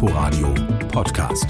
Inforadio Podcast.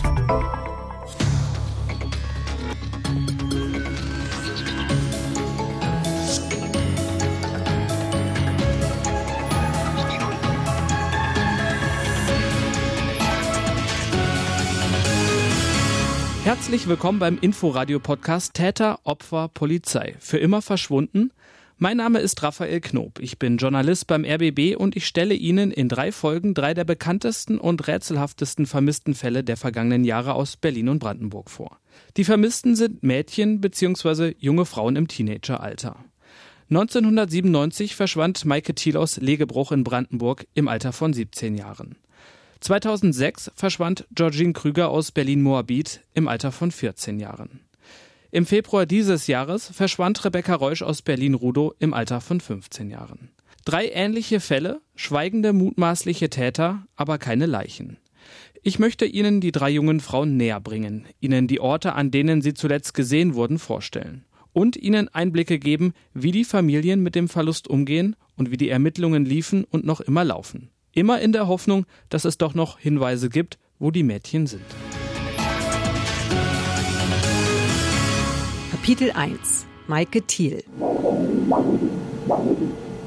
Herzlich willkommen beim Inforadio-Podcast Täter, Opfer, Polizei. Für immer verschwunden? Mein Name ist Raphael Knob. Ich bin Journalist beim RBB und ich stelle Ihnen in drei Folgen drei der bekanntesten und rätselhaftesten vermissten Fälle der vergangenen Jahre aus Berlin und Brandenburg vor. Die Vermissten sind Mädchen bzw. junge Frauen im Teenageralter. 1997 verschwand Maike Thiel aus Legebruch in Brandenburg im Alter von 17 Jahren. 2006 verschwand Georgine Krüger aus Berlin-Moabit im Alter von 14 Jahren. Im Februar dieses Jahres verschwand Rebecca Reusch aus Berlin-Rudow im Alter von 15 Jahren. Drei ähnliche Fälle, schweigende mutmaßliche Täter, aber keine Leichen. Ich möchte Ihnen die drei jungen Frauen näher bringen, Ihnen die Orte, an denen sie zuletzt gesehen wurden, vorstellen und Ihnen Einblicke geben, wie die Familien mit dem Verlust umgehen und wie die Ermittlungen liefen und noch immer laufen. Immer in der Hoffnung, dass es doch noch Hinweise gibt, wo die Mädchen sind. Kapitel 1 Maike Thiel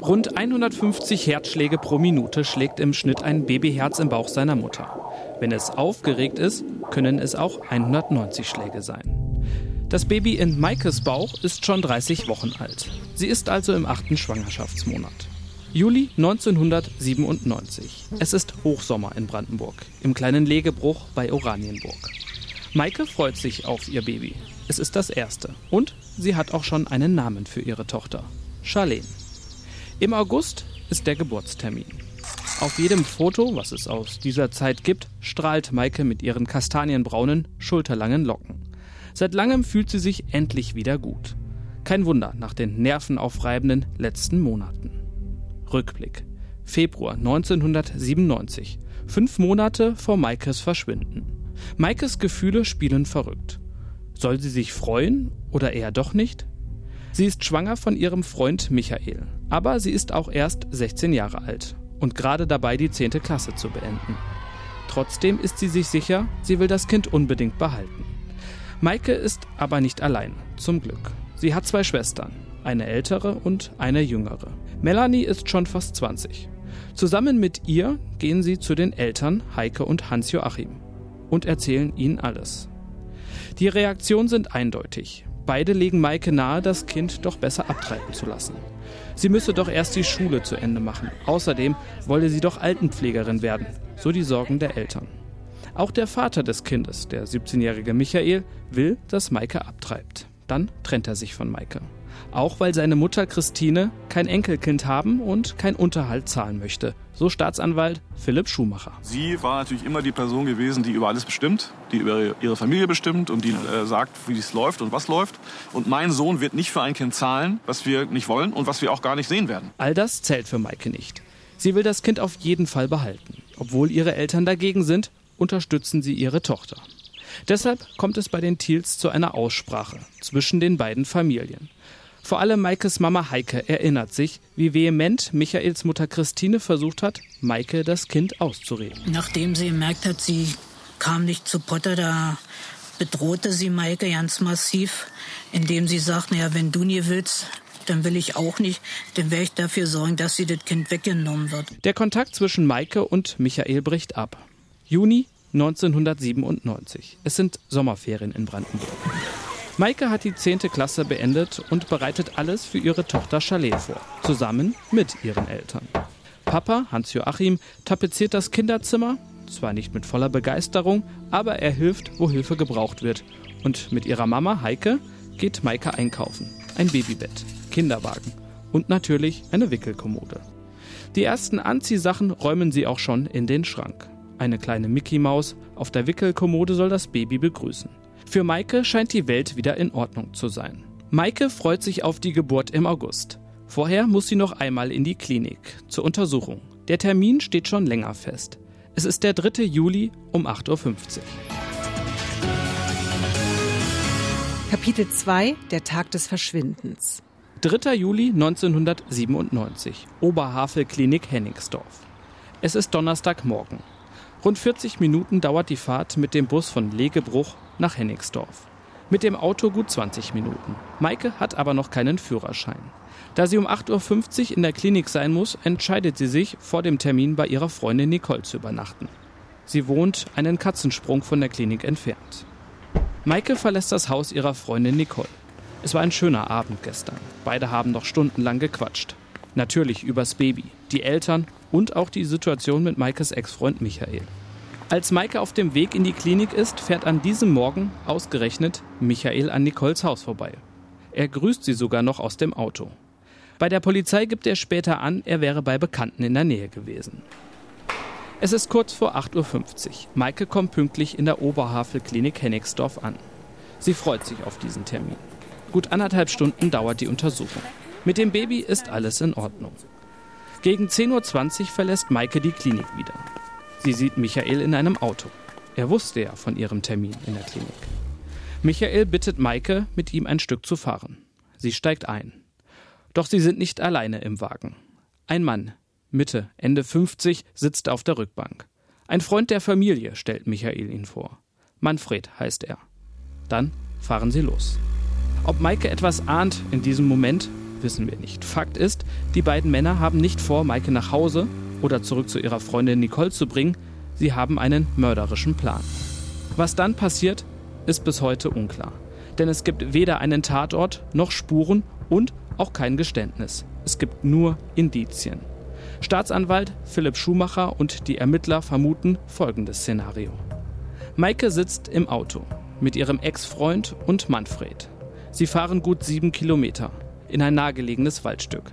Rund 150 Herzschläge pro Minute schlägt im Schnitt ein Babyherz im Bauch seiner Mutter. Wenn es aufgeregt ist, können es auch 190 Schläge sein. Das Baby in Maikes Bauch ist schon 30 Wochen alt. Sie ist also im achten Schwangerschaftsmonat. Juli 1997. Es ist Hochsommer in Brandenburg, im kleinen Legebruch bei Oranienburg. Maike freut sich auf ihr Baby. Es ist das erste. Und sie hat auch schon einen Namen für ihre Tochter. Charlene. Im August ist der Geburtstermin. Auf jedem Foto, was es aus dieser Zeit gibt, strahlt Maike mit ihren kastanienbraunen, schulterlangen Locken. Seit langem fühlt sie sich endlich wieder gut. Kein Wunder nach den nervenaufreibenden letzten Monaten. Rückblick. Februar 1997. Fünf Monate vor Maikes Verschwinden. Maikes Gefühle spielen verrückt. Soll sie sich freuen oder eher doch nicht? Sie ist schwanger von ihrem Freund Michael, aber sie ist auch erst 16 Jahre alt und gerade dabei, die 10. Klasse zu beenden. Trotzdem ist sie sich sicher, sie will das Kind unbedingt behalten. Maike ist aber nicht allein, zum Glück. Sie hat zwei Schwestern, eine ältere und eine jüngere. Melanie ist schon fast 20. Zusammen mit ihr gehen sie zu den Eltern Heike und Hans-Joachim und erzählen ihnen alles. Die Reaktionen sind eindeutig. Beide legen Maike nahe, das Kind doch besser abtreiben zu lassen. Sie müsse doch erst die Schule zu Ende machen. Außerdem wolle sie doch Altenpflegerin werden, so die Sorgen der Eltern. Auch der Vater des Kindes, der 17-jährige Michael, will, dass Maike abtreibt. Dann trennt er sich von Maike auch weil seine Mutter Christine kein Enkelkind haben und kein Unterhalt zahlen möchte. So Staatsanwalt Philipp Schumacher. Sie war natürlich immer die Person gewesen, die über alles bestimmt, die über ihre Familie bestimmt und die äh, sagt, wie es läuft und was läuft. Und mein Sohn wird nicht für ein Kind zahlen, was wir nicht wollen und was wir auch gar nicht sehen werden. All das zählt für Maike nicht. Sie will das Kind auf jeden Fall behalten. Obwohl ihre Eltern dagegen sind, unterstützen sie ihre Tochter. Deshalb kommt es bei den Thiels zu einer Aussprache zwischen den beiden Familien. Vor allem Maikes Mama Heike erinnert sich, wie vehement Michaels Mutter Christine versucht hat, Maike das Kind auszureden. Nachdem sie gemerkt hat, sie kam nicht zu Potter, da bedrohte sie Maike ganz massiv, indem sie sagt, naja, wenn du nie willst, dann will ich auch nicht, dann werde ich dafür sorgen, dass sie das Kind weggenommen wird. Der Kontakt zwischen Maike und Michael bricht ab. Juni 1997. Es sind Sommerferien in Brandenburg. Maike hat die 10. Klasse beendet und bereitet alles für ihre Tochter Charlene vor, zusammen mit ihren Eltern. Papa, Hans-Joachim, tapeziert das Kinderzimmer, zwar nicht mit voller Begeisterung, aber er hilft, wo Hilfe gebraucht wird. Und mit ihrer Mama Heike geht Maike einkaufen. Ein Babybett, Kinderwagen und natürlich eine Wickelkommode. Die ersten Anziehsachen räumen sie auch schon in den Schrank. Eine kleine Mickey Maus auf der Wickelkommode soll das Baby begrüßen. Für Maike scheint die Welt wieder in Ordnung zu sein. Maike freut sich auf die Geburt im August. Vorher muss sie noch einmal in die Klinik zur Untersuchung. Der Termin steht schon länger fest. Es ist der 3. Juli um 8.50 Uhr. Kapitel 2 Der Tag des Verschwindens 3. Juli 1997 Oberhavel Klinik Henningsdorf. Es ist Donnerstagmorgen. Rund 40 Minuten dauert die Fahrt mit dem Bus von Legebruch nach Hennigsdorf. Mit dem Auto gut 20 Minuten. Maike hat aber noch keinen Führerschein. Da sie um 8.50 Uhr in der Klinik sein muss, entscheidet sie sich, vor dem Termin bei ihrer Freundin Nicole zu übernachten. Sie wohnt einen Katzensprung von der Klinik entfernt. Maike verlässt das Haus ihrer Freundin Nicole. Es war ein schöner Abend gestern. Beide haben noch stundenlang gequatscht. Natürlich übers Baby, die Eltern und auch die Situation mit Maikes Ex-Freund Michael. Als Maike auf dem Weg in die Klinik ist, fährt an diesem Morgen ausgerechnet Michael an Nicoles Haus vorbei. Er grüßt sie sogar noch aus dem Auto. Bei der Polizei gibt er später an, er wäre bei Bekannten in der Nähe gewesen. Es ist kurz vor 8.50 Uhr. Maike kommt pünktlich in der Oberhavel-Klinik Hennigsdorf an. Sie freut sich auf diesen Termin. Gut anderthalb Stunden dauert die Untersuchung. Mit dem Baby ist alles in Ordnung. Gegen 10.20 Uhr verlässt Maike die Klinik wieder. Sie sieht Michael in einem Auto. Er wusste ja von ihrem Termin in der Klinik. Michael bittet Maike, mit ihm ein Stück zu fahren. Sie steigt ein. Doch sie sind nicht alleine im Wagen. Ein Mann, Mitte, Ende 50, sitzt auf der Rückbank. Ein Freund der Familie stellt Michael ihn vor. Manfred heißt er. Dann fahren sie los. Ob Maike etwas ahnt in diesem Moment, wissen wir nicht. Fakt ist, die beiden Männer haben nicht vor, Maike nach Hause oder zurück zu ihrer Freundin Nicole zu bringen, sie haben einen mörderischen Plan. Was dann passiert, ist bis heute unklar. Denn es gibt weder einen Tatort noch Spuren und auch kein Geständnis. Es gibt nur Indizien. Staatsanwalt Philipp Schumacher und die Ermittler vermuten folgendes Szenario. Maike sitzt im Auto mit ihrem Ex-Freund und Manfred. Sie fahren gut sieben Kilometer in ein nahegelegenes Waldstück.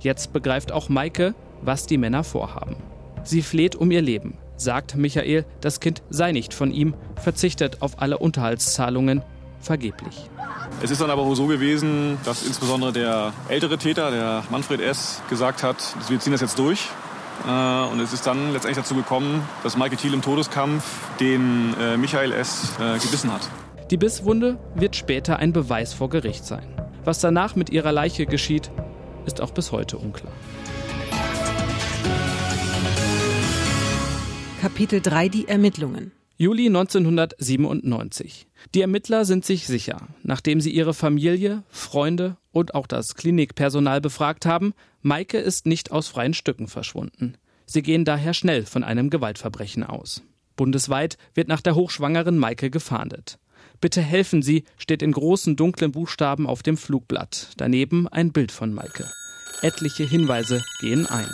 Jetzt begreift auch Maike, was die Männer vorhaben. Sie fleht um ihr Leben, sagt Michael, das Kind sei nicht von ihm, verzichtet auf alle Unterhaltszahlungen, vergeblich. Es ist dann aber wohl so gewesen, dass insbesondere der ältere Täter, der Manfred S., gesagt hat, wir ziehen das jetzt durch. Äh, und es ist dann letztendlich dazu gekommen, dass Maike Thiel im Todeskampf den äh, Michael S. Äh, gebissen hat. Die Bisswunde wird später ein Beweis vor Gericht sein. Was danach mit ihrer Leiche geschieht, ist auch bis heute unklar. Kapitel 3 Die Ermittlungen. Juli 1997. Die Ermittler sind sich sicher, nachdem sie ihre Familie, Freunde und auch das Klinikpersonal befragt haben, Maike ist nicht aus freien Stücken verschwunden. Sie gehen daher schnell von einem Gewaltverbrechen aus. Bundesweit wird nach der hochschwangeren Maike gefahndet. Bitte helfen Sie steht in großen dunklen Buchstaben auf dem Flugblatt. Daneben ein Bild von Maike. Etliche Hinweise gehen ein.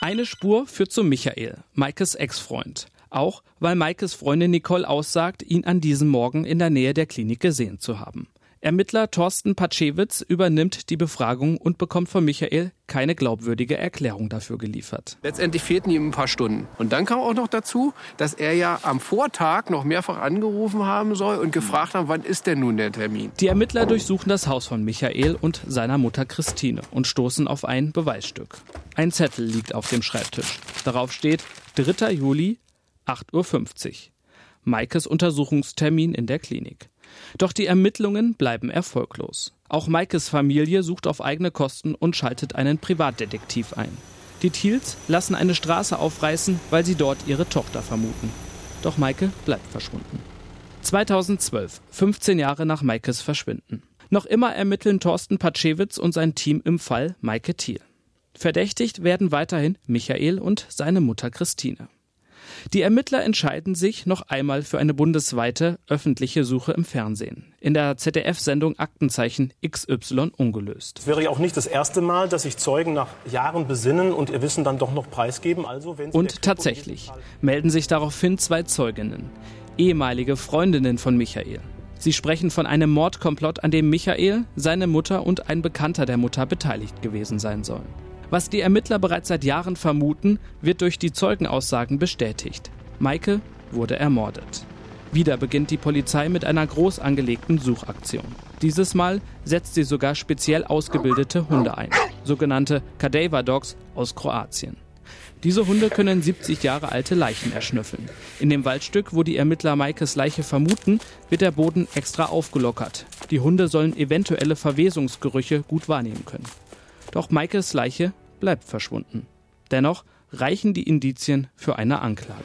Eine Spur führt zu Michael, Maikes Ex-Freund. Auch weil Maikes Freundin Nicole aussagt, ihn an diesem Morgen in der Nähe der Klinik gesehen zu haben. Ermittler Thorsten Patschewitz übernimmt die Befragung und bekommt von Michael keine glaubwürdige Erklärung dafür geliefert. Letztendlich fehlten ihm ein paar Stunden. Und dann kam auch noch dazu, dass er ja am Vortag noch mehrfach angerufen haben soll und gefragt haben, wann ist denn nun der Termin? Die Ermittler durchsuchen das Haus von Michael und seiner Mutter Christine und stoßen auf ein Beweisstück. Ein Zettel liegt auf dem Schreibtisch. Darauf steht 3. Juli, 8.50 Uhr. Maikes Untersuchungstermin in der Klinik. Doch die Ermittlungen bleiben erfolglos. Auch Maikes Familie sucht auf eigene Kosten und schaltet einen Privatdetektiv ein. Die Thiels lassen eine Straße aufreißen, weil sie dort ihre Tochter vermuten. Doch Maike bleibt verschwunden. 2012, 15 Jahre nach Maikes Verschwinden. Noch immer ermitteln Thorsten Patschewitz und sein Team im Fall Maike Thiel. Verdächtigt werden weiterhin Michael und seine Mutter Christine. Die Ermittler entscheiden sich noch einmal für eine bundesweite öffentliche Suche im Fernsehen. In der ZDF-Sendung Aktenzeichen XY ungelöst. Es wäre ja auch nicht das erste Mal, dass sich Zeugen nach Jahren besinnen und ihr Wissen dann doch noch preisgeben. Also, wenn und tatsächlich melden sich daraufhin zwei Zeuginnen, ehemalige Freundinnen von Michael. Sie sprechen von einem Mordkomplott, an dem Michael, seine Mutter und ein Bekannter der Mutter beteiligt gewesen sein sollen. Was die Ermittler bereits seit Jahren vermuten, wird durch die Zeugenaussagen bestätigt. Maike wurde ermordet. Wieder beginnt die Polizei mit einer groß angelegten Suchaktion. Dieses Mal setzt sie sogar speziell ausgebildete Hunde ein, sogenannte Cadaver Dogs aus Kroatien. Diese Hunde können 70 Jahre alte Leichen erschnüffeln. In dem Waldstück, wo die Ermittler Maikes Leiche vermuten, wird der Boden extra aufgelockert. Die Hunde sollen eventuelle Verwesungsgerüche gut wahrnehmen können. Doch Michaels Leiche bleibt verschwunden. Dennoch reichen die Indizien für eine Anklage.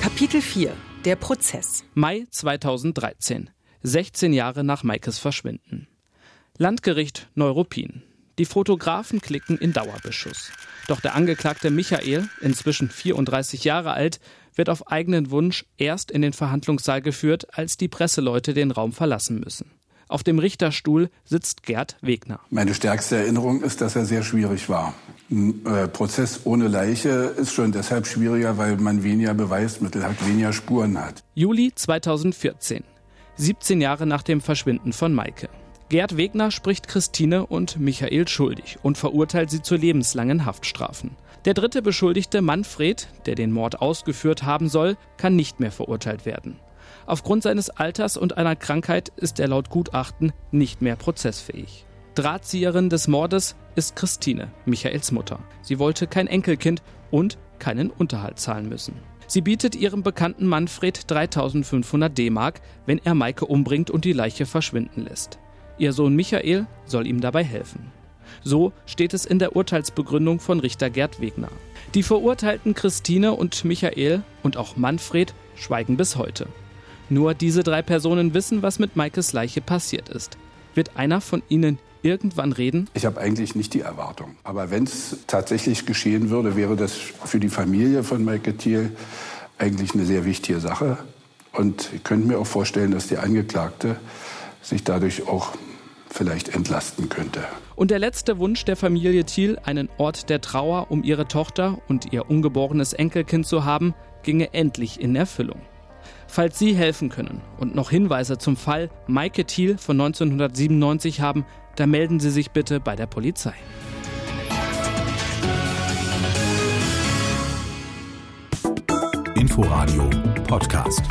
Kapitel 4 Der Prozess Mai 2013, 16 Jahre nach Maikes Verschwinden. Landgericht Neuruppin. Die Fotografen klicken in Dauerbeschuss. Doch der Angeklagte Michael, inzwischen 34 Jahre alt, wird auf eigenen Wunsch erst in den Verhandlungssaal geführt, als die Presseleute den Raum verlassen müssen. Auf dem Richterstuhl sitzt Gerd Wegner. Meine stärkste Erinnerung ist, dass er sehr schwierig war. Ein äh, Prozess ohne Leiche ist schon deshalb schwieriger, weil man weniger Beweismittel hat, weniger Spuren hat. Juli 2014. 17 Jahre nach dem Verschwinden von Maike. Gerd Wegner spricht Christine und Michael schuldig und verurteilt sie zu lebenslangen Haftstrafen. Der dritte Beschuldigte Manfred, der den Mord ausgeführt haben soll, kann nicht mehr verurteilt werden. Aufgrund seines Alters und einer Krankheit ist er laut Gutachten nicht mehr prozessfähig. Drahtzieherin des Mordes ist Christine, Michaels Mutter. Sie wollte kein Enkelkind und keinen Unterhalt zahlen müssen. Sie bietet ihrem bekannten Manfred 3500 D-Mark, wenn er Maike umbringt und die Leiche verschwinden lässt. Ihr Sohn Michael soll ihm dabei helfen. So steht es in der Urteilsbegründung von Richter Gerd Wegner. Die Verurteilten Christine und Michael und auch Manfred schweigen bis heute. Nur diese drei Personen wissen, was mit Maikes Leiche passiert ist. Wird einer von ihnen irgendwann reden? Ich habe eigentlich nicht die Erwartung. Aber wenn es tatsächlich geschehen würde, wäre das für die Familie von Maike Thiel eigentlich eine sehr wichtige Sache. Und ich könnte mir auch vorstellen, dass die Angeklagte sich dadurch auch vielleicht entlasten könnte. Und der letzte Wunsch der Familie Thiel, einen Ort der Trauer um ihre Tochter und ihr ungeborenes Enkelkind zu haben, ginge endlich in Erfüllung. Falls Sie helfen können und noch Hinweise zum Fall Maike Thiel von 1997 haben, dann melden Sie sich bitte bei der Polizei. Inforadio Podcast.